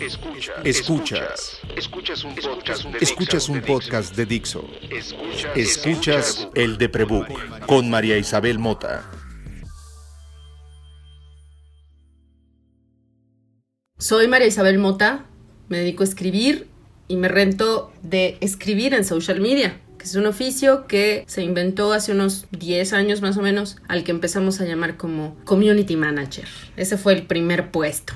Escuchas. Escuchas. Escuchas un podcast de Escuchas un podcast de Dixo. Escuchas, Escuchas el de Prebook con María Isabel Mota. Soy María Isabel Mota, me dedico a escribir y me rento de escribir en social media, que es un oficio que se inventó hace unos 10 años más o menos, al que empezamos a llamar como community manager. Ese fue el primer puesto.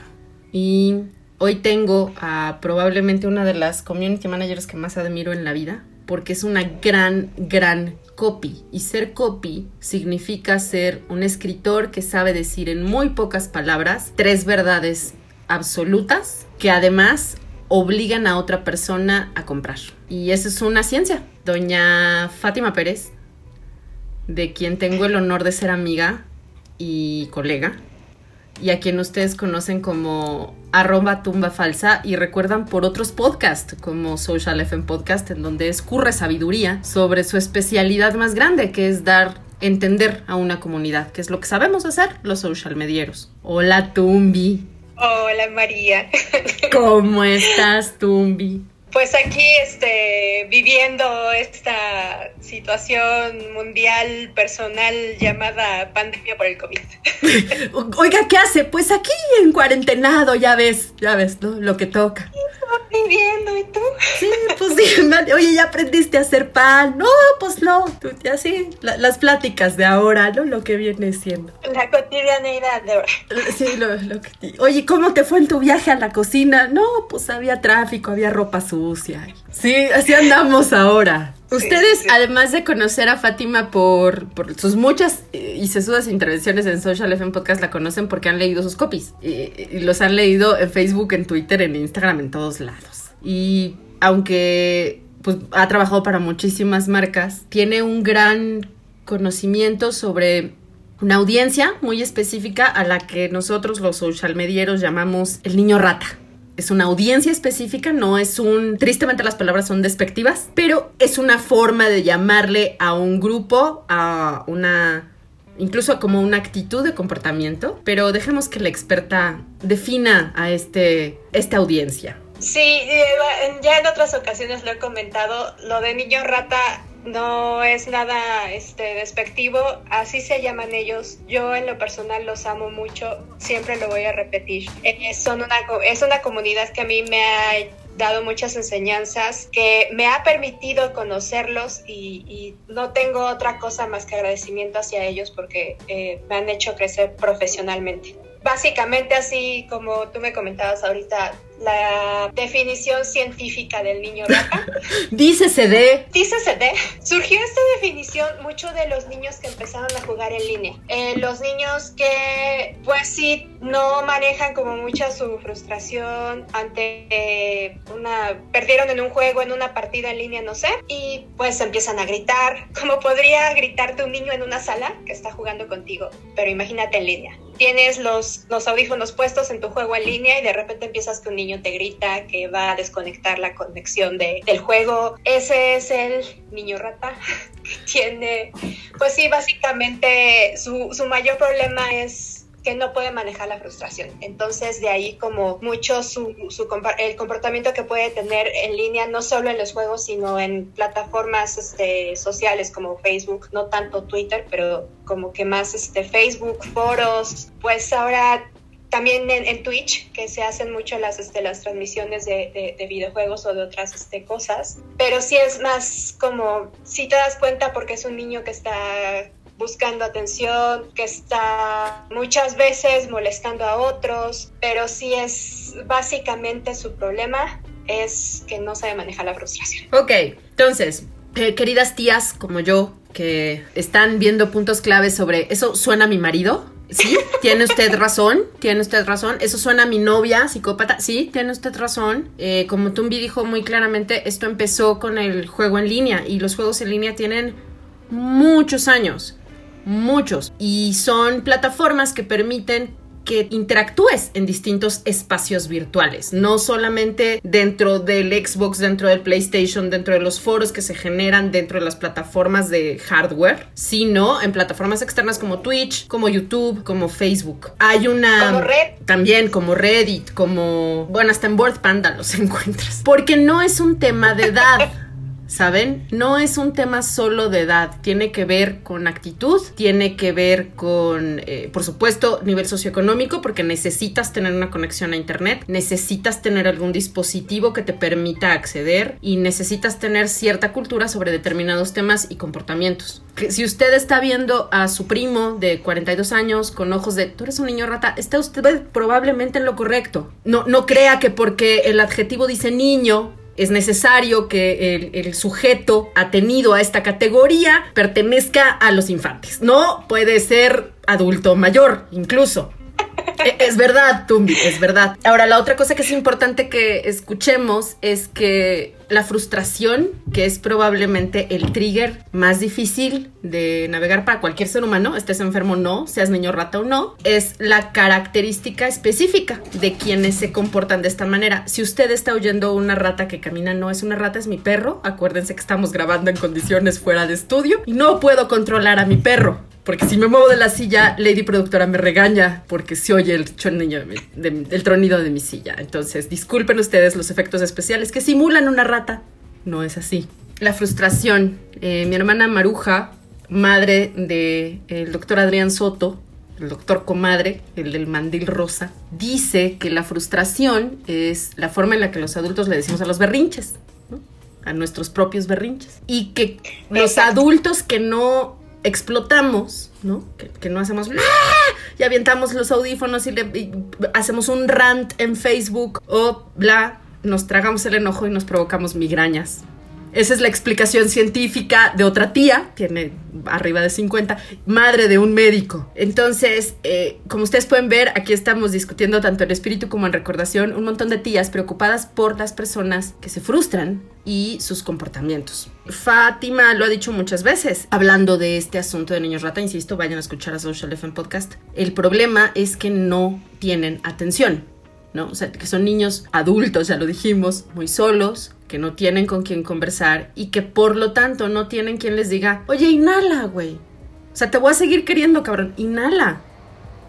Y hoy tengo a probablemente una de las community managers que más admiro en la vida, porque es una gran, gran copy. Y ser copy significa ser un escritor que sabe decir en muy pocas palabras tres verdades absolutas que además obligan a otra persona a comprar. Y eso es una ciencia. Doña Fátima Pérez, de quien tengo el honor de ser amiga y colega, y a quien ustedes conocen como arroba tumba falsa y recuerdan por otros podcasts como Social FM Podcast, en donde escurre sabiduría sobre su especialidad más grande, que es dar entender a una comunidad, que es lo que sabemos hacer los social medieros. Hola Tumbi. Hola María. ¿Cómo estás, Tumbi? Pues aquí este, viviendo esta situación mundial personal llamada pandemia por el COVID. Oiga, ¿qué hace? Pues aquí en cuarentenado, ya ves, ya ves, ¿no? Lo que toca. Viviendo, ¿y tú? Sí, pues sí, oye, ya aprendiste a hacer pan. No, pues no, tú, ya sí, la- las pláticas de ahora, ¿no? Lo que viene siendo. La cotidianeidad de ahora. Sí, lo, lo que Oye, ¿cómo te fue en tu viaje a la cocina? No, pues había tráfico, había ropa sucia. Sí, así andamos ahora. Ustedes, sí. además de conocer a Fátima por, por sus muchas y sesudas intervenciones en Social FM Podcast, la conocen porque han leído sus copies. Y, y los han leído en Facebook, en Twitter, en Instagram, en todos lados. Y aunque pues, ha trabajado para muchísimas marcas, tiene un gran conocimiento sobre una audiencia muy específica a la que nosotros los social medieros llamamos el niño rata. Es una audiencia específica, no es un... Tristemente las palabras son despectivas, pero es una forma de llamarle a un grupo, a una... incluso como una actitud de comportamiento, pero dejemos que la experta defina a este, esta audiencia. Sí, eh, ya en otras ocasiones lo he comentado, lo de niño rata no es nada este, despectivo, así se llaman ellos. Yo en lo personal los amo mucho, siempre lo voy a repetir. Eh, son una, es una comunidad que a mí me ha dado muchas enseñanzas, que me ha permitido conocerlos y, y no tengo otra cosa más que agradecimiento hacia ellos porque eh, me han hecho crecer profesionalmente. Básicamente, así como tú me comentabas ahorita, la definición científica del niño rata. Dícese de... Dícese de, surgió esta definición mucho de los niños que empezaron a jugar en línea. Eh, los niños que, pues sí, no manejan como mucha su frustración ante eh, una, perdieron en un juego, en una partida en línea, no sé, y pues empiezan a gritar, como podría gritarte un niño en una sala que está jugando contigo, pero imagínate en línea. Tienes los, los audífonos puestos en tu juego en línea y de repente empiezas que un te grita que va a desconectar la conexión de, del juego. Ese es el niño rata que tiene, pues sí, básicamente su, su mayor problema es que no puede manejar la frustración. Entonces, de ahí como mucho su, su el comportamiento que puede tener en línea, no solo en los juegos, sino en plataformas este, sociales como Facebook, no tanto Twitter, pero como que más este, Facebook, foros, pues ahora también en, Twitch, que se hacen mucho las, este, transmisiones de videojuegos o de otras este, cosas, pero sí es más como, si te das cuenta porque es un niño que está buscando atención, que está muchas veces molestando a otros, pero sí es básicamente su problema es que no sabe manejar la frustración. Ok, entonces, eh, queridas tías como yo, que están viendo puntos claves sobre eso suena a mi marido. Sí, tiene usted razón, tiene usted razón. Eso suena a mi novia psicópata. Sí, tiene usted razón. Eh, como Tumbi dijo muy claramente, esto empezó con el juego en línea y los juegos en línea tienen muchos años, muchos. Y son plataformas que permiten que interactúes en distintos espacios virtuales, no solamente dentro del Xbox, dentro del PlayStation, dentro de los foros que se generan dentro de las plataformas de hardware, sino en plataformas externas como Twitch, como YouTube, como Facebook. Hay una... Como Red. También como Reddit, como... Bueno, hasta en Board Panda los encuentras. Porque no es un tema de edad. ¿Saben? No es un tema solo de edad, tiene que ver con actitud, tiene que ver con, eh, por supuesto, nivel socioeconómico, porque necesitas tener una conexión a Internet, necesitas tener algún dispositivo que te permita acceder y necesitas tener cierta cultura sobre determinados temas y comportamientos. Si usted está viendo a su primo de 42 años con ojos de, tú eres un niño rata, está usted probablemente en lo correcto. No, no crea que porque el adjetivo dice niño, es necesario que el, sujeto atenido a esta categoría pertenezca a los infantes. No puede ser adulto mayor, incluso. E, es verdad, Tumbi, es verdad. Ahora, la otra cosa que es importante que escuchemos es que la frustración, que es probablemente el trigger más difícil de navegar para cualquier ser humano, estés enfermo o no, seas niño rata o no, es la característica específica de quienes se comportan de esta manera. Si usted está oyendo una rata que camina, no es una rata, es mi perro. Acuérdense que estamos grabando en condiciones fuera de estudio y no puedo controlar a mi perro. Porque si me muevo de la silla, Lady Productora me regaña porque se oye el, de, de, el tronido de mi silla. Entonces, disculpen ustedes los efectos especiales que simulan una rata. No es así. La frustración. Eh, mi hermana Maruja, madre del de doctor Adrián Soto, el doctor comadre, el del mandil rosa, dice que la frustración es la forma en la que los adultos le decimos a los berrinches, ¿no? a nuestros propios berrinches. Y que los adultos que no explotamos, ¿no? Que, que no hacemos ¡Ah! y avientamos los audífonos y, le, y hacemos un rant en Facebook o bla, nos tragamos el enojo y nos provocamos migrañas. Esa es la explicación científica de otra tía, tiene arriba de 50, madre de un médico. Entonces, eh, como ustedes pueden ver, aquí estamos discutiendo tanto en espíritu como en recordación un montón de tías preocupadas por las personas que se frustran y sus comportamientos. Fátima lo ha dicho muchas veces, hablando de este asunto de niños rata, insisto, vayan a escuchar a Social FM Podcast. El problema es que no tienen atención. ¿No? O sea, que son niños adultos, ya lo dijimos, muy solos, que no tienen con quién conversar y que por lo tanto no tienen quien les diga, oye, inhala, güey. O sea, te voy a seguir queriendo, cabrón, inhala.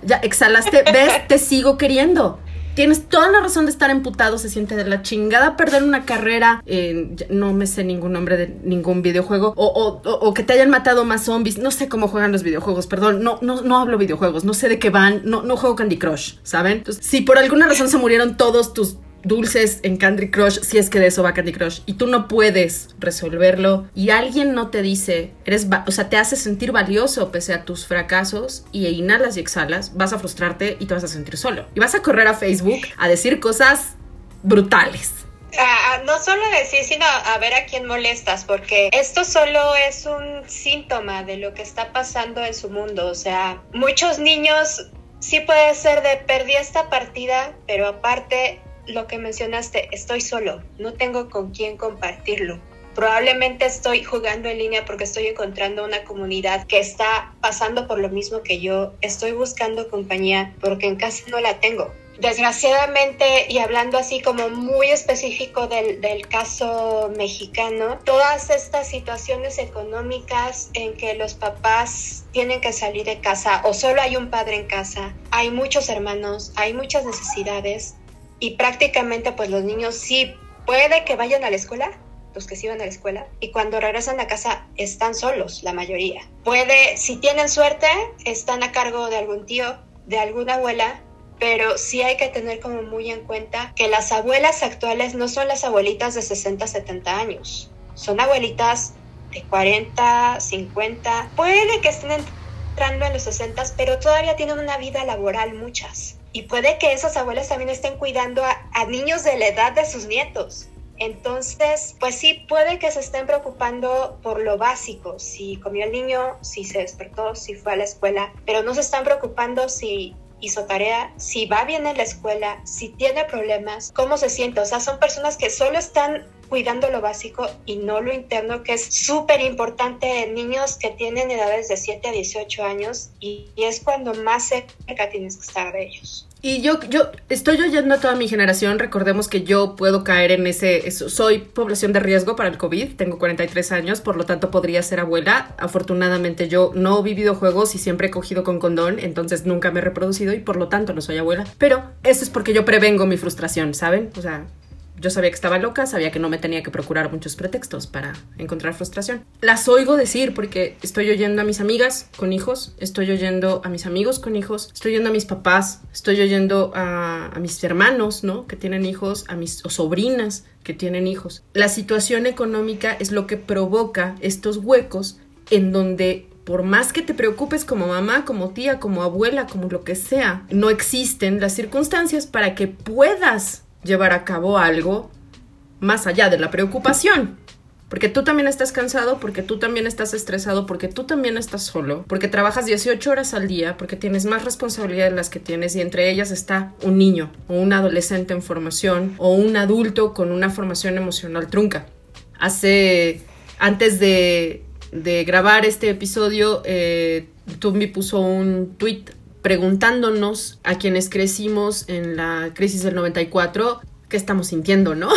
Ya exhalaste, ves, te sigo queriendo. Tienes toda la razón de estar emputado, se siente de la chingada perder una carrera, en, no me sé ningún nombre de ningún videojuego, o, que te hayan matado más zombies, no sé cómo juegan los videojuegos, perdón, no, no, no hablo videojuegos, no sé de qué van, no, no juego Candy Crush, ¿saben? Entonces, si por alguna razón se murieron todos tus dulces en Candy Crush, si es que de eso va Candy Crush, y tú no puedes resolverlo, y alguien no te dice, eres, o sea, te hace sentir valioso pese a tus fracasos, y inhalas y exhalas, vas a frustrarte y te vas a sentir solo. Y vas a correr a Facebook a decir cosas brutales. No solo decir, sino a ver a quién molestas, porque esto solo es un síntoma de lo que está pasando en su mundo. O sea, muchos niños sí puede ser de perdí esta partida, pero aparte lo que mencionaste, estoy solo, no tengo con quién compartirlo. Probablemente estoy jugando en línea porque estoy encontrando una comunidad que está pasando por lo mismo que yo. Estoy buscando compañía porque en casa no la tengo. Desgraciadamente, y hablando así como muy específico del, del, caso mexicano, todas estas situaciones económicas en que los papás tienen que salir de casa o solo hay un padre en casa, hay muchos hermanos, hay muchas necesidades, y prácticamente pues los niños sí puede que vayan a la escuela, los que sí van a la escuela, y cuando regresan a casa están solos, la mayoría. Puede, si tienen suerte, están a cargo de algún tío, de alguna abuela, pero sí hay que tener como muy en cuenta que las abuelas actuales no son las abuelitas de 60, 70 años, son abuelitas de 40, 50, puede que estén entrando en los 60, pero todavía tienen una vida laboral muchas y puede que esas abuelas también estén cuidando a, a, niños de la edad de sus nietos. Entonces, pues sí, puede que se estén preocupando por lo básico, si comió el niño, si se despertó, si fue a la escuela, pero no se están preocupando si hizo tarea, si va bien en la escuela, si tiene problemas, cómo se siente. O sea, son personas que solo están cuidando lo básico y no lo interno, que es súper importante en niños que tienen edades de 7 a 18 años y, y es cuando más cerca tienes que estar de ellos. Y yo, yo estoy oyendo a toda mi generación, recordemos que yo puedo caer en ese, soy población de riesgo para el COVID, tengo 43 años, por lo tanto podría ser abuela. Afortunadamente yo no he vivido juegos y siempre he cogido con condón, entonces nunca me he reproducido y por lo tanto no soy abuela. Pero eso es porque yo prevengo mi frustración, ¿saben? O sea, yo sabía que estaba loca, sabía que no me tenía que procurar muchos pretextos para encontrar frustración. Las oigo decir porque estoy oyendo a mis amigas con hijos, estoy oyendo a mis amigos con hijos, estoy oyendo a mis papás, estoy oyendo a, mis hermanos, ¿no? Que tienen hijos, a mis sobrinas que tienen hijos. La situación económica es lo que provoca estos huecos en donde por más que te preocupes como mamá, como tía, como abuela, como lo que sea, no existen las circunstancias para que puedas llevar a cabo algo más allá de la preocupación. Porque tú también estás cansado, porque tú también estás estresado, porque tú también estás solo, porque trabajas 18 horas al día, porque tienes más responsabilidades de las que tienes y entre ellas está un niño o un adolescente en formación o un adulto con una formación emocional trunca. Hace, antes de, de grabar este episodio, eh, Tumbi puso un tweet preguntándonos a quienes crecimos en la crisis del 94 qué estamos sintiendo, ¿no?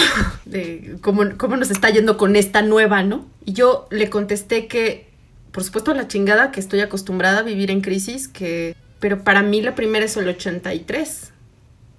Cómo, cómo nos está yendo con esta nueva, ¿no? Y yo le contesté que, por supuesto, la chingada, que estoy acostumbrada a vivir en crisis, que, pero para mí la primera es el 83,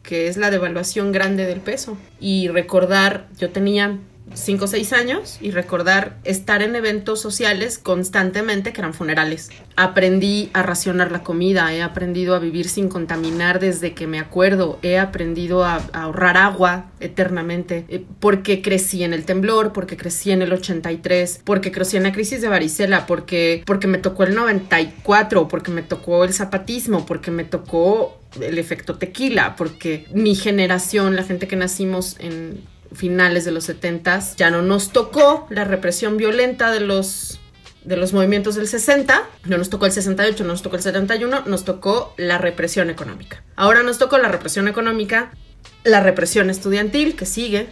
que es la devaluación grande del peso. Y recordar, yo tenía 5 o 6 años y recordar estar en eventos sociales constantemente que eran funerales. Aprendí a racionar la comida, he aprendido a vivir sin contaminar desde que me acuerdo, he aprendido a, a ahorrar agua eternamente, eh, porque crecí en el temblor, porque crecí en el 83, porque crecí en la crisis de varicela, porque, porque me tocó el 94, porque me tocó el zapatismo, porque me tocó el efecto tequila, porque mi generación, la gente que nacimos en finales de los 70 ya no nos tocó la represión violenta de los de los movimientos del 60, no nos tocó el 68, no nos tocó el 71, nos tocó la represión económica. Ahora nos tocó la represión económica, la represión estudiantil que sigue,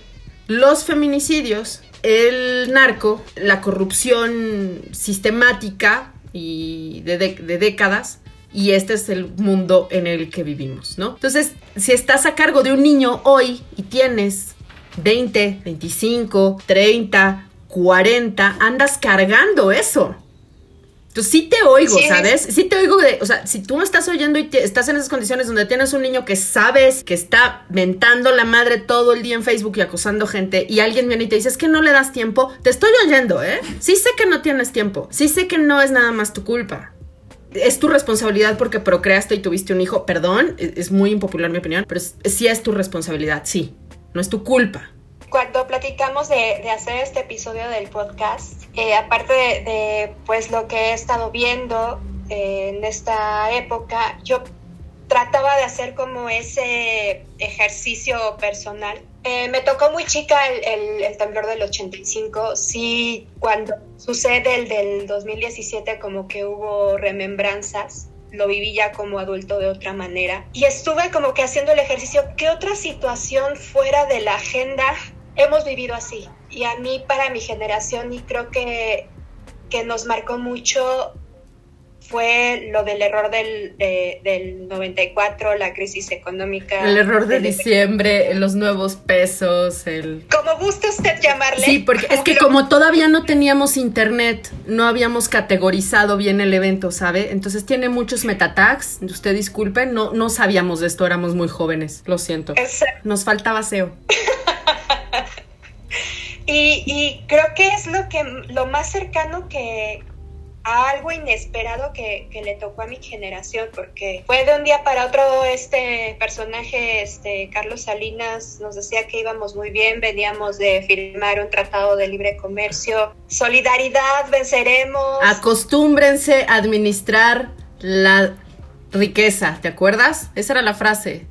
los feminicidios, el narco, la corrupción sistemática y de, de, de décadas, y este es el mundo en el que vivimos, ¿no? Entonces, si estás a cargo de un niño hoy y tienes 20, 25, 30, 40, andas cargando eso. Entonces sí te oigo, sí. ¿sabes? Sí te oigo de, o sea, si tú me estás oyendo y te, estás en esas condiciones donde tienes un niño que sabes que está mentando la madre todo el día en Facebook y acosando gente y alguien viene y te dice, es que no le das tiempo, te estoy oyendo, ¿eh? Sí sé que no tienes tiempo, sí sé que no es nada más tu culpa. Es tu responsabilidad porque procreaste y tuviste un hijo, perdón, es muy impopular mi opinión, pero sí es tu responsabilidad, sí, no es tu culpa. Cuando platicamos de, de, hacer este episodio del podcast, eh, aparte de, de, pues lo que he estado viendo eh, en esta época, yo trataba de hacer como ese ejercicio personal. Eh, me tocó muy chica el, el, el, temblor del 85, sí, cuando sucede el del 2017 como que hubo remembranzas lo viví ya como adulto de otra manera. Y estuve como que haciendo el ejercicio, ¿qué otra situación fuera de la agenda hemos vivido así. Y a mí, para mi generación, y creo que, que nos marcó mucho, fue lo del error del, de, del 94, la crisis económica. El error de diciembre, los nuevos pesos, el... Como gusta usted llamarle. Sí, porque es que lo... como todavía no teníamos internet, no habíamos categorizado bien el evento, ¿sabe? Entonces tiene muchos metatags, usted disculpe, no, no sabíamos de esto, éramos muy jóvenes, lo siento. Exacto. Nos faltaba SEO. Y, y, creo que es lo que lo más cercano que a algo inesperado que, que, le tocó a mi generación, porque fue de un día para otro este personaje, este Carlos Salinas, nos decía que íbamos muy bien, veníamos de firmar un tratado de libre comercio, solidaridad, venceremos. Acostúmbrense a administrar la riqueza, ¿te acuerdas? Esa era la frase.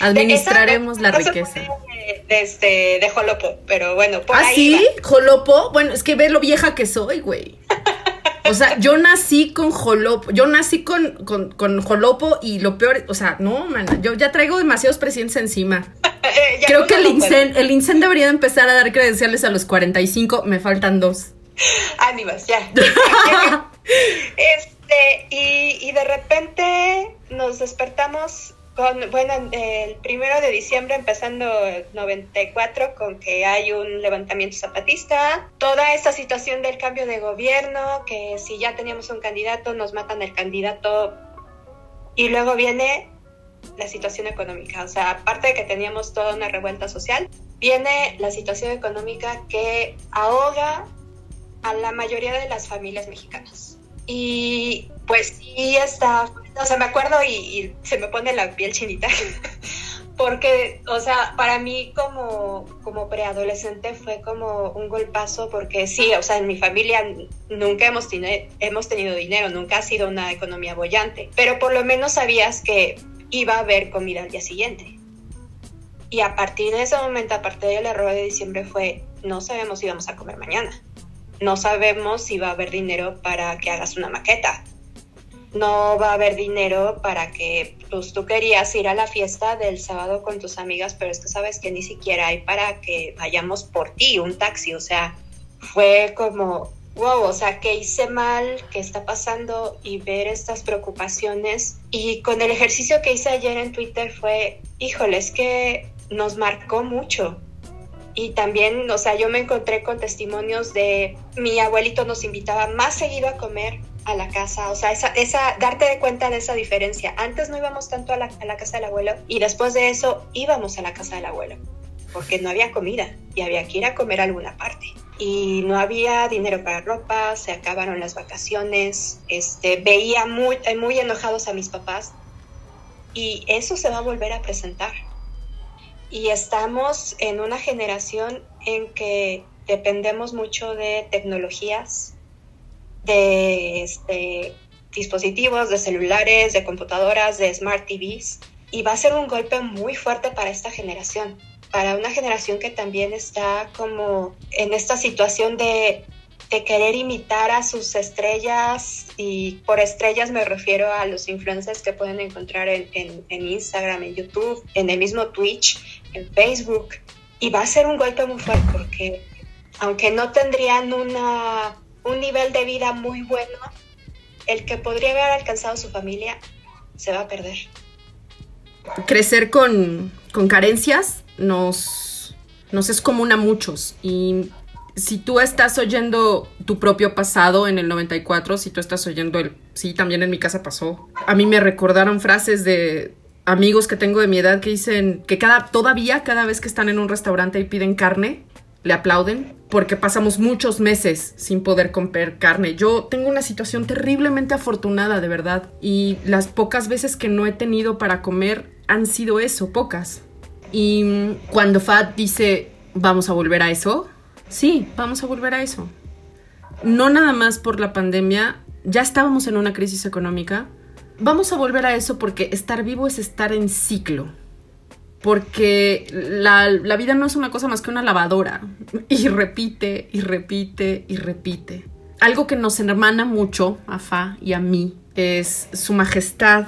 Administraremos la riqueza. De, de, este, de Jolopo, pero bueno, por ¿Ah, ahí sí? Va. ¿Jolopo? Bueno, es que ve lo vieja que soy, güey. O sea, yo nací con Jolopo, yo nací con, con, con Jolopo y lo peor, o sea, no, man, yo ya traigo demasiados presidentes encima. Eh, Creo que el. INSEN, el INSEN debería de empezar a dar credenciales a los 45. Me faltan dos. Ánimas, ya. este, y, y de repente nos despertamos con, bueno, el primero de diciembre, empezando el 94, con que hay un levantamiento zapatista, toda esta situación del cambio de gobierno, que si ya teníamos un candidato, nos matan el candidato, y luego viene la situación económica, o sea, aparte de que teníamos toda una revuelta social, viene la situación económica que ahoga a la mayoría de las familias mexicanas. Y pues sí está, o sea, me acuerdo y, se me pone la piel chinita, porque, o sea, para mí como, como preadolescente fue como un golpazo, porque sí, o sea, en mi familia nunca hemos, hemos tenido dinero, nunca ha sido una economía bollante, pero por lo menos sabías que iba a haber comida al día siguiente. Y a partir de ese momento, a partir del error de diciembre fue, no sabemos si vamos a comer mañana no sabemos si va a haber dinero para que hagas una maqueta. No va a haber dinero para que pues, tú querías ir a la fiesta del sábado con tus amigas, pero es que sabes que ni siquiera hay para que vayamos por ti, un taxi. O sea, fue como, wow, o sea, ¿qué hice mal? ¿Qué está pasando? Y ver estas preocupaciones. Y con el ejercicio que hice ayer en Twitter fue, híjole, es que nos marcó mucho y también, o sea, yo me encontré con testimonios de mi abuelito nos invitaba más seguido a comer a la casa, o sea, esa, esa, darte de cuenta de esa diferencia. Antes no íbamos tanto a la, a la casa del abuelo y después de eso íbamos a la casa del abuelo, porque no había comida y había que ir a comer a alguna parte. Y no había dinero para ropa, se acabaron las vacaciones, este, veía muy, muy enojados a mis papás y eso se va a volver a presentar y estamos en una generación en que dependemos mucho de tecnologías, de este, dispositivos, de celulares, de computadoras, de smart TVs, y va a ser un golpe muy fuerte para esta generación, para una generación que también está como en esta situación de, de querer imitar a sus estrellas, y por estrellas me refiero a los influencers que pueden encontrar en, en, en Instagram, en YouTube, en el mismo Twitch, en Facebook y va a ser un golpe muy fuerte porque aunque no tendrían una, un nivel de vida muy bueno, el que podría haber alcanzado su familia se va a perder. Crecer con, con carencias nos, nos es común a muchos. Y si tú estás oyendo tu propio pasado en el 94, si tú estás oyendo el, sí, también en mi casa pasó, a mí me recordaron frases de amigos que tengo de mi edad que dicen que cada, todavía cada vez que están en un restaurante y piden carne, le aplauden porque pasamos muchos meses sin poder comprar carne. Yo tengo una situación terriblemente afortunada, de verdad, y las pocas veces que no he tenido para comer han sido eso, pocas. Y cuando Fat dice, vamos a volver a eso, sí, vamos a volver a eso. No nada más por la pandemia, ya estábamos en una crisis económica, vamos a volver a eso porque estar vivo es estar en ciclo. Porque la, vida no es una cosa más que una lavadora. Y repite, y repite, y repite. Algo que nos hermana mucho a Fa y a mí es su majestad,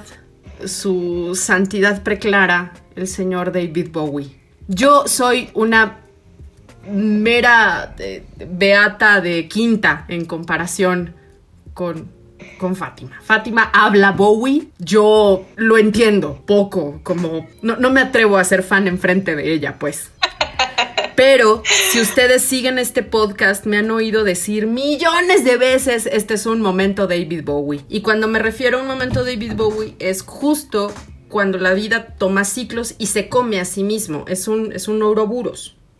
su santidad preclara, el señor David Bowie. Yo soy una mera eh, beata de quinta en comparación con con Fátima. Fátima habla Bowie, yo lo entiendo poco, como no, no, me atrevo a ser fan enfrente de ella, pues. Pero si ustedes siguen este podcast, me han oído decir millones de veces, este es un momento David Bowie. Y cuando me refiero a un momento David Bowie, es justo cuando la vida toma ciclos y se come a sí mismo. Es un, es un.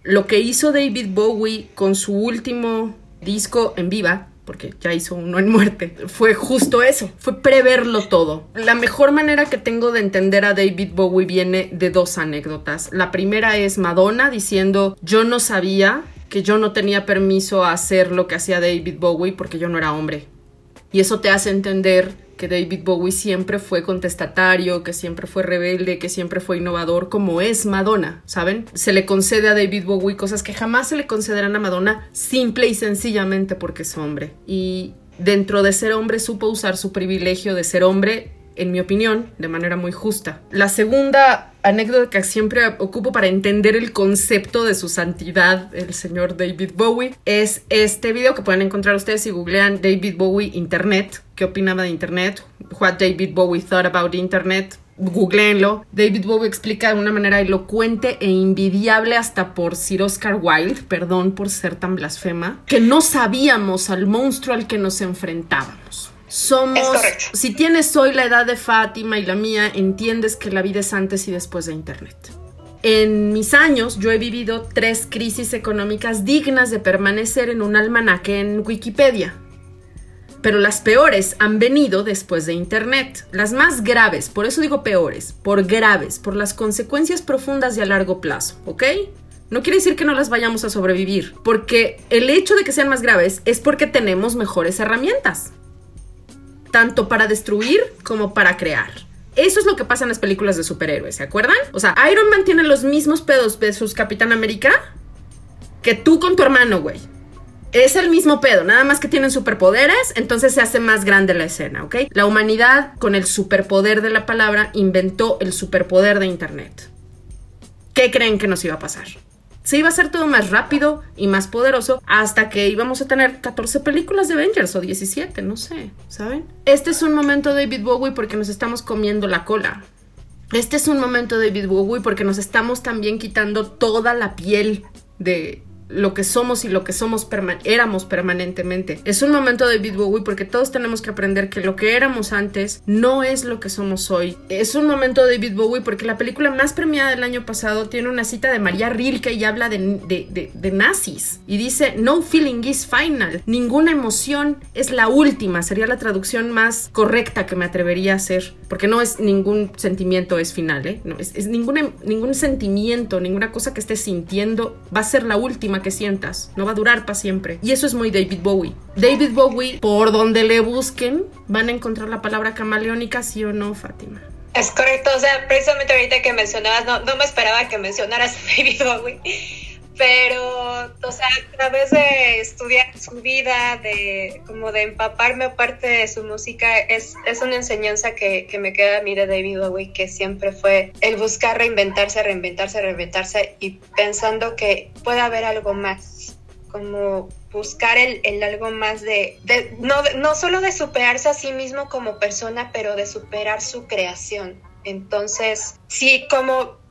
Lo que hizo David Bowie con su último disco en viva, porque ya hizo uno en muerte, fue justo eso, fue preverlo todo. La mejor manera que tengo de entender a David Bowie viene de dos anécdotas. La primera es Madonna diciendo, yo no sabía que yo no tenía permiso a hacer lo que hacía David Bowie porque yo no era hombre. Y eso te hace entender que David Bowie siempre fue contestatario, que siempre fue rebelde, que siempre fue innovador, como es Madonna, ¿saben? Se le concede a David Bowie cosas que jamás se le concederán a Madonna, simple y sencillamente porque es hombre. Y dentro de ser hombre supo usar su privilegio de ser hombre en mi opinión, de manera muy justa. La segunda anécdota que siempre ocupo para entender el concepto de su santidad, el señor David Bowie, es este video que pueden encontrar ustedes si googlean David Bowie Internet. ¿Qué opinaba de Internet? What David Bowie thought about Internet. Googleenlo. David Bowie explica de una manera elocuente e invidiable hasta por Sir Oscar Wilde, perdón por ser tan blasfema, que no sabíamos al monstruo al que nos enfrentábamos. Somos, si tienes hoy la edad de Fátima y la mía, entiendes que la vida es antes y después de Internet. En mis años yo he vivido tres crisis económicas dignas de permanecer en un almanaque en Wikipedia. Pero las peores han venido después de Internet. Las más graves, por eso digo peores, por graves, por las consecuencias profundas y a largo plazo, ¿ok? No quiere decir que no las vayamos a sobrevivir, porque el hecho de que sean más graves es porque tenemos mejores herramientas tanto para destruir como para crear. Eso es lo que pasa en las películas de superhéroes, ¿se acuerdan? O sea, Iron Man tiene los mismos pedos de sus Capitán América que tú con tu hermano, güey. Es el mismo pedo, nada más que tienen superpoderes, entonces se hace más grande la escena, ¿ok? La humanidad, con el superpoder de la palabra, inventó el superpoder de Internet. ¿Qué creen que nos iba a pasar? Se iba a hacer todo más rápido y más poderoso hasta que íbamos a tener 14 películas de Avengers o 17, no sé, ¿saben? Este es un momento David Bowie porque nos estamos comiendo la cola. Este es un momento David Bowie porque nos estamos también quitando toda la piel de lo que somos y lo que somos éramos permanentemente. Es un momento de David Bowie porque todos tenemos que aprender que lo que éramos antes no es lo que somos hoy. Es un momento de David Bowie porque la película más premiada del año pasado tiene una cita de María Rilke y habla de, de, de nazis y dice no feeling is final, ninguna emoción es la última, sería la traducción más correcta que me atrevería a hacer, porque no es ningún sentimiento es final, ¿eh? no, es, es ningún, ningún sentimiento, ninguna cosa que estés sintiendo va a ser la última que sientas, no va a durar para siempre. Y eso es muy David Bowie. David Bowie, por donde le busquen, van a encontrar la palabra camaleónica, sí o no, Fátima. Es correcto, o sea, precisamente ahorita que mencionabas, no, no me esperaba que mencionaras a David Bowie, pero, o sea, a través de estudiar su vida, de como de empaparme aparte de su música, es, es una enseñanza que, que, me queda a mí de David Bowie, que siempre fue el buscar reinventarse, reinventarse, reinventarse y pensando que puede haber algo más, como buscar el, el algo más de, de no, no solo de superarse a sí mismo como persona, pero de superar su creación. Entonces, sí, como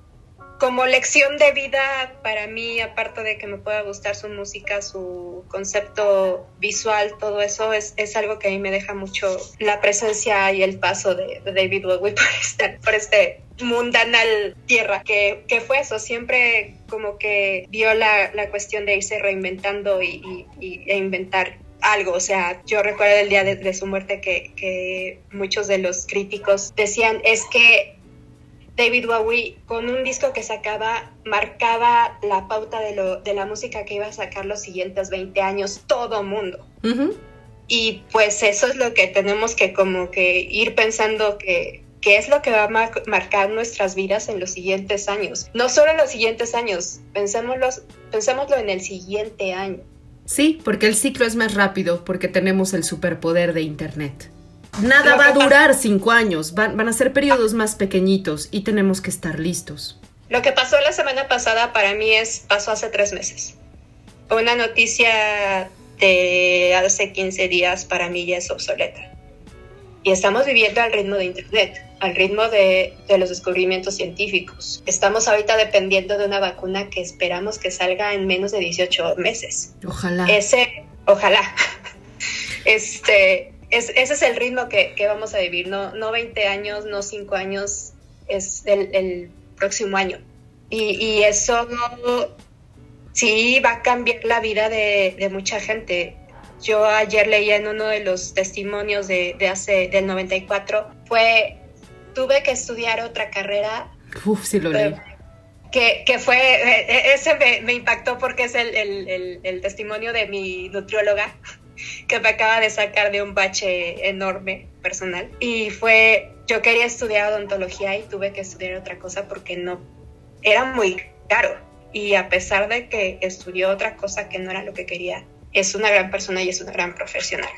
como lección de vida para mí, aparte de que me pueda gustar su música, su concepto visual, todo eso es, es algo que a mí me deja mucho la presencia y el paso de, David Bowie por este, por este mundanal tierra, que, que, fue eso, siempre como que vio la, la cuestión de irse reinventando y, e inventar algo, o sea, yo recuerdo el día de, de su muerte que, que muchos de los críticos decían, es que David Bowie con un disco que sacaba marcaba la pauta de, lo, de la música que iba a sacar los siguientes 20 años todo mundo. Y pues eso es lo que tenemos que como que ir pensando que, que es lo que va a marcar nuestras vidas en los siguientes años. No solo en los siguientes años, pensémoslo, pensémoslo en el siguiente año. Sí, porque el ciclo es más rápido, porque tenemos el superpoder de Internet. Nada va a durar cinco años, van, a ser periodos más pequeñitos y tenemos que estar listos. Lo que pasó la semana pasada para mí es, pasó hace tres meses. Una noticia de hace 15 días para mí ya es obsoleta. Y estamos viviendo al ritmo de Internet, al ritmo de, de, los descubrimientos científicos. Estamos ahorita dependiendo de una vacuna que esperamos que salga en menos de 18 meses. Ojalá. Ese, ojalá. Este, ese es el ritmo que, vamos a vivir, no, no 20 años, no 5 años, es el, próximo año. Y, eso sí va a cambiar la vida de, mucha gente. Yo ayer leía en uno de los testimonios de, hace, del 94, fue, tuve que estudiar otra carrera. Uf, sí lo leí. Que, que, fue, e, e, ese me, impactó porque es el, el, el testimonio de mi nutrióloga que me acaba de sacar de un bache enorme personal. Y fue, yo quería estudiar odontología y tuve que estudiar otra cosa porque no, era muy caro. Y a pesar de que estudió otra cosa que no era lo que quería, es una gran persona y es una gran profesional.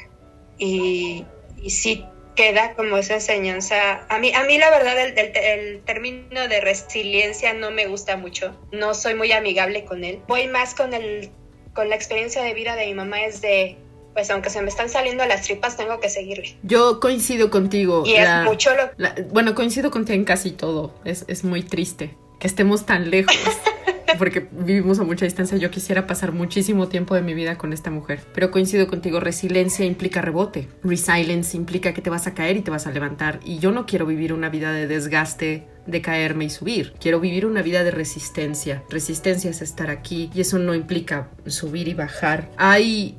Y, y sí, queda como esa enseñanza. A mí, a mí la verdad, el, el, término de resiliencia no me gusta mucho. No soy muy amigable con él. Voy más con el con la experiencia de vida de mi mamá es de pues aunque se me están saliendo las tripas, tengo que seguirle. Yo coincido contigo. Y es mucho lo... bueno, coincido contigo en casi todo. Es, es muy triste que estemos tan lejos. porque vivimos a mucha distancia. Yo quisiera pasar muchísimo tiempo de mi vida con esta mujer. Pero coincido contigo, resiliencia implica rebote. Resilience implica que te vas a caer y te vas a levantar. Y yo no quiero vivir una vida de desgaste, de caerme y subir. Quiero vivir una vida de resistencia. Resistencia es estar aquí y eso no implica subir y bajar. Hay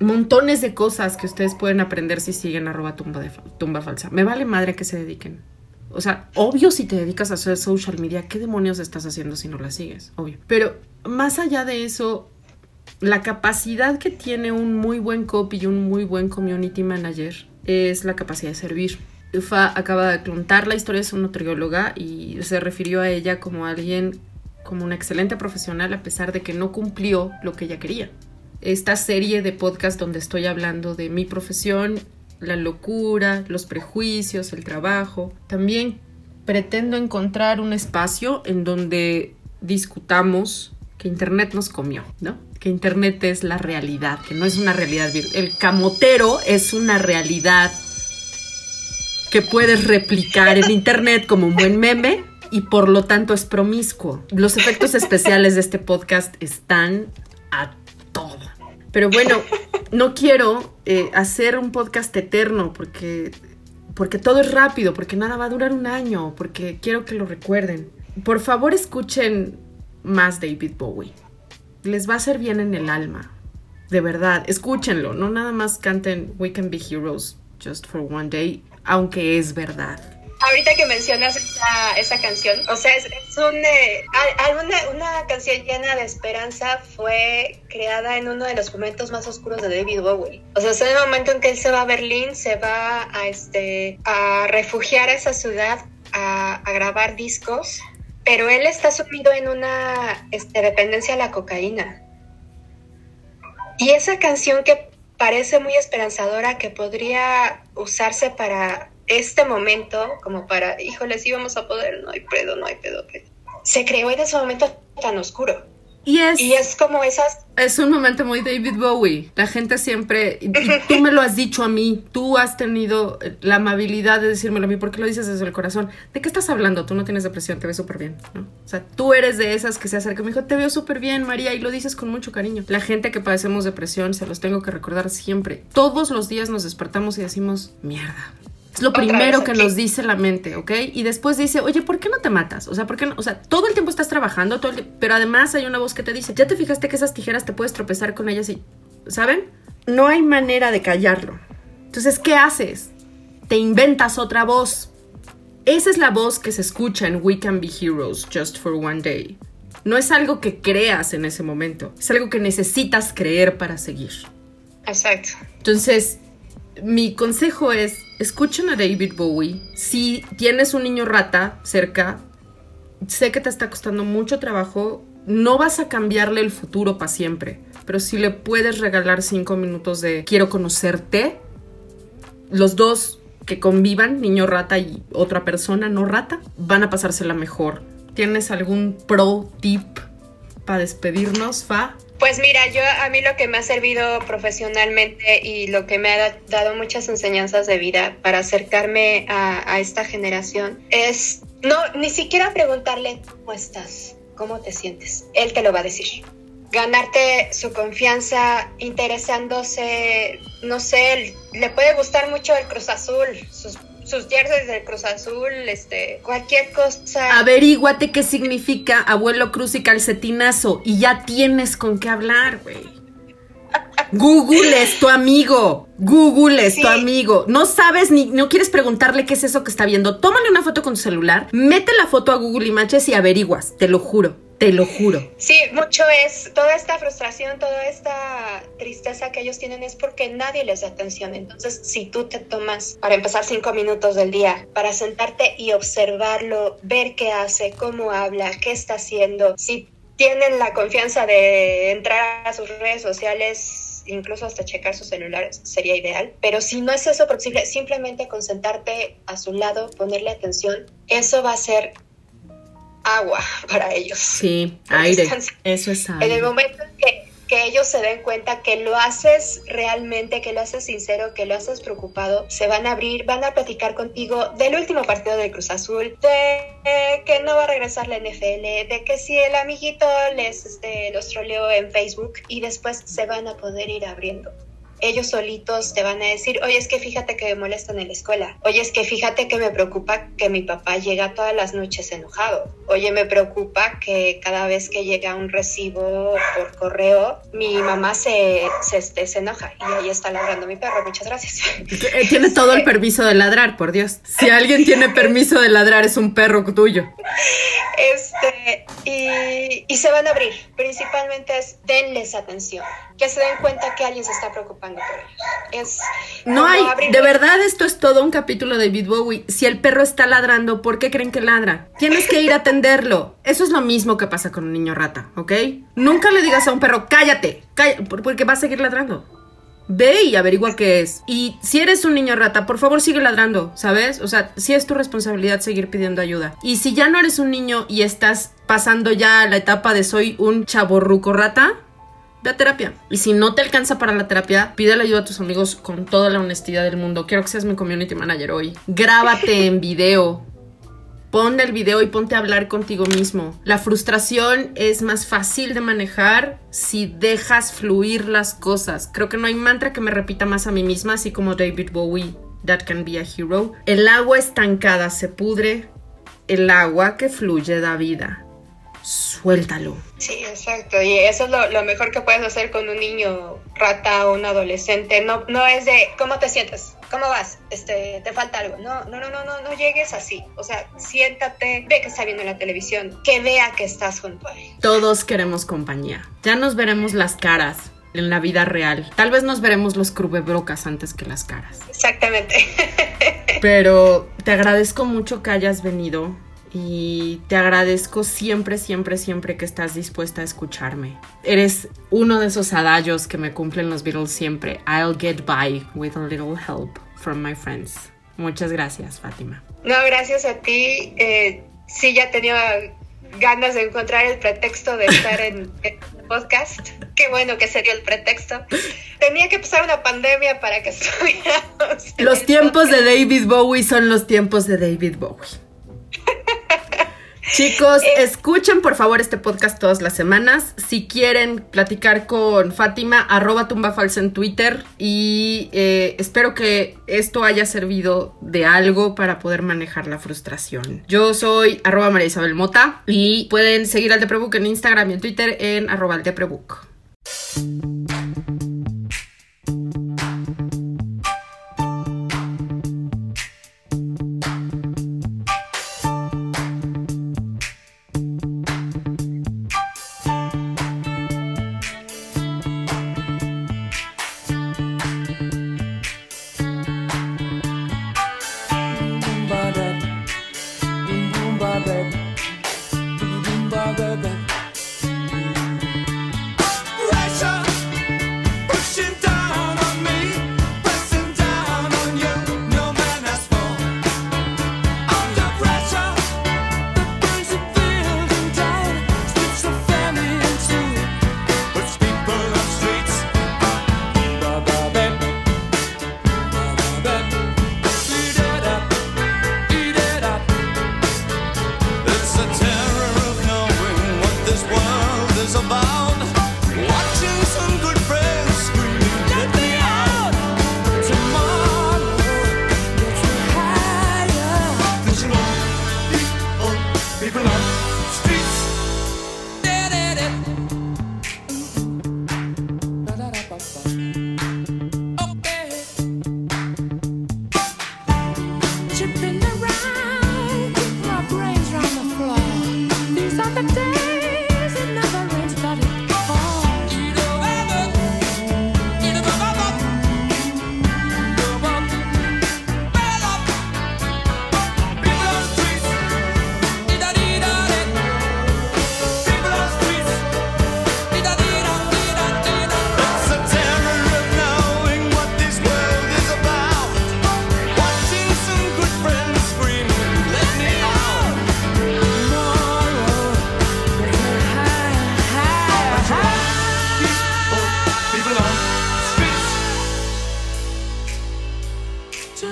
montones de cosas que ustedes pueden aprender si siguen arroba tumba, de, tumba falsa. Me vale madre que se dediquen. O sea, obvio si te dedicas a hacer social media, ¿qué demonios estás haciendo si no la sigues? Obvio. Pero más allá de eso, la capacidad que tiene un muy buen copy y un muy buen community manager es la capacidad de servir. Ufa acaba de contar la historia de su nutrióloga y se refirió a ella como alguien, como una excelente profesional a pesar de que no cumplió lo que ella quería. Esta serie de podcast donde estoy hablando de mi profesión la locura, los prejuicios, el trabajo. También pretendo encontrar un espacio en donde discutamos que Internet nos comió, ¿no? Que Internet es la realidad, que no es una realidad virtual. El camotero es una realidad que puedes replicar en Internet como un buen meme y por lo tanto es promiscuo. Los efectos especiales de este podcast están a. Pero bueno, no quiero eh, hacer un podcast eterno porque, porque todo es rápido, porque nada va a durar un año, porque quiero que lo recuerden. Por favor, escuchen más David Bowie. Les va a hacer bien en el alma. De verdad, escúchenlo. No nada más canten We Can Be Heroes Just for One Day, aunque es verdad ahorita que mencionas esa, esa canción, o sea, es, eh, una, llena de esperanza fue creada en uno de los momentos más oscuros de David Bowie. O sea, es el momento en que él se va a Berlín, se va a, este, a refugiar a esa ciudad, a, grabar discos, pero él está sumido en una este, dependencia a la cocaína. Y esa canción que parece muy esperanzadora, que podría usarse para este momento como para, híjole, sí vamos a poder, no hay pedo, no hay pedo. Se creó en ese momento tan oscuro. Y es, y es como esas... Es un momento muy David Bowie. La gente siempre... Y tú me lo has dicho a mí. Tú has tenido la amabilidad de decírmelo a mí porque lo dices desde el corazón. ¿De qué estás hablando? Tú no tienes depresión, te ves súper bien. ¿no? O sea, tú eres de esas que se acerca me dijo, te veo súper bien, María, y lo dices con mucho cariño. La gente que padecemos depresión, se los tengo que recordar siempre. Todos los días nos despertamos y decimos, mierda, es lo primero que nos dice la mente, ¿ok? Y después dice, oye, ¿por qué no te matas? O sea, ¿por qué no? O sea, todo el tiempo estás trabajando, todo pero además hay una voz que te dice, ¿ya te fijaste que esas tijeras te puedes tropezar con ellas y, ¿saben? No hay manera de callarlo. Entonces, ¿qué haces? Te inventas otra voz. Esa es la voz que se escucha en We Can Be Heroes Just for One Day. No es algo que creas en ese momento, es algo que necesitas creer para seguir. Exacto. Entonces, mi consejo es, escuchen a David Bowie. Si tienes un niño rata cerca, sé que te está costando mucho trabajo, no vas a cambiarle el futuro para siempre, pero si le puedes regalar cinco minutos de quiero conocerte, los dos que convivan, niño rata y otra persona no rata, van a pasársela mejor. ¿Tienes algún pro tip para despedirnos, Fa? Pues mira, yo a mí lo que me ha servido profesionalmente y lo que me ha dado muchas enseñanzas de vida para acercarme a, esta generación es no ni siquiera preguntarle cómo estás, cómo te sientes. Él te lo va a decir. Ganarte su confianza interesándose, no sé, le puede gustar mucho el Cruz Azul, sus sus jerseys del Cruz Azul, este, cualquier cosa. Averíguate qué significa abuelo cruz y calcetinazo y ya tienes con qué hablar, güey. Google es tu amigo. Google es tu amigo. No sabes ni no quieres preguntarle qué es eso que está viendo. Tómale una foto con tu celular, mete la foto a Google Images y averiguas, te lo juro. Te lo juro. Sí, mucho es, toda esta frustración, toda esta tristeza que ellos tienen es porque nadie les da atención. Entonces, si tú te tomas para empezar cinco minutos del día, para sentarte y observarlo, ver qué hace, cómo habla, qué está haciendo, si tienen la confianza de entrar a sus redes sociales incluso hasta checar su celular sería ideal. Pero si no es eso posible, simplemente concentrarte a su lado, ponerle atención, eso va a ser agua para ellos. Sí, aire. Eso es aire. En el momento en que que ellos se den cuenta que lo haces realmente, que lo haces sincero, que lo haces preocupado, se van a abrir, van a platicar contigo del último partido de Cruz Azul, de que no va a regresar la NFL, de que si el amiguito les este, los troleó en Facebook y después se van a poder ir abriendo ellos solitos te van a decir, oye, es que fíjate que me molestan en la escuela, oye, es que fíjate que me preocupa que mi papá llega todas las noches enojado, oye, me preocupa que cada vez que llega un recibo por correo, mi mamá se, se, este, se enoja y ahí está ladrando mi perro, muchas gracias. Eh, tiene todo el permiso de ladrar, por Dios. Si alguien tiene permiso de ladrar, es un perro tuyo. Este, y, y se van a abrir, principalmente es denles atención, que se den cuenta que alguien se está preocupando es no hay, de verdad esto es todo un capítulo de David Bowie. Si el perro está ladrando, ¿por qué creen que ladra? Tienes que ir a atenderlo. Eso es lo mismo que pasa con un niño rata, ¿ok? Nunca le digas a un perro, cállate, cállate porque va a seguir ladrando. Ve y averigua qué es. Y si eres un niño rata, por favor sigue ladrando, ¿sabes? O sea, sí es tu responsabilidad seguir pidiendo ayuda. Y si ya no eres un niño y estás pasando ya la etapa de soy un chaborruco rata, ve terapia. Y si no te alcanza para la terapia, pide la ayuda a tus amigos con toda la honestidad del mundo. Quiero que seas mi community manager hoy. Grábate en video. Pon el video y ponte a hablar contigo mismo. La frustración es más fácil de manejar si dejas fluir las cosas. Creo que no hay mantra que me repita más a mí misma, así como David Bowie, That Can Be a Hero. El agua estancada se pudre, el agua que fluye da vida suéltalo. Sí, exacto. Y eso es lo, mejor que puedes hacer con un niño rata o un adolescente. No, no es de cómo te sientes, cómo vas, este, te falta algo. No, no, no, no, no, no llegues así. O sea, siéntate, ve que está viendo la televisión, que vea que estás junto a él. Todos queremos compañía. Ya nos veremos las caras en la vida real. Tal vez nos veremos los crubebrocas antes que las caras. Exactamente. Pero te agradezco mucho que hayas venido y te agradezco siempre, siempre, siempre que estás dispuesta a escucharme. Eres uno de esos adagos que me cumplen los Beatles siempre. I'll get by with a little help from my friends. Muchas gracias, Fátima. No, gracias a ti. Eh, sí, ya tenía ganas de encontrar el pretexto de estar en, el podcast. Qué bueno que sería el pretexto. Tenía que pasar una pandemia para que estuviéramos. Los tiempos de David Bowie son los tiempos de David Bowie. Chicos, eh, escuchen por favor este podcast todas las semanas. Si quieren platicar con Fátima, arroba tumba falsa en Twitter. Y eh, espero que esto haya servido de algo para poder manejar la frustración. Yo soy arroba María Isabel Mota y pueden seguir al Deprebook en Instagram y en Twitter en arroba el Deprebook.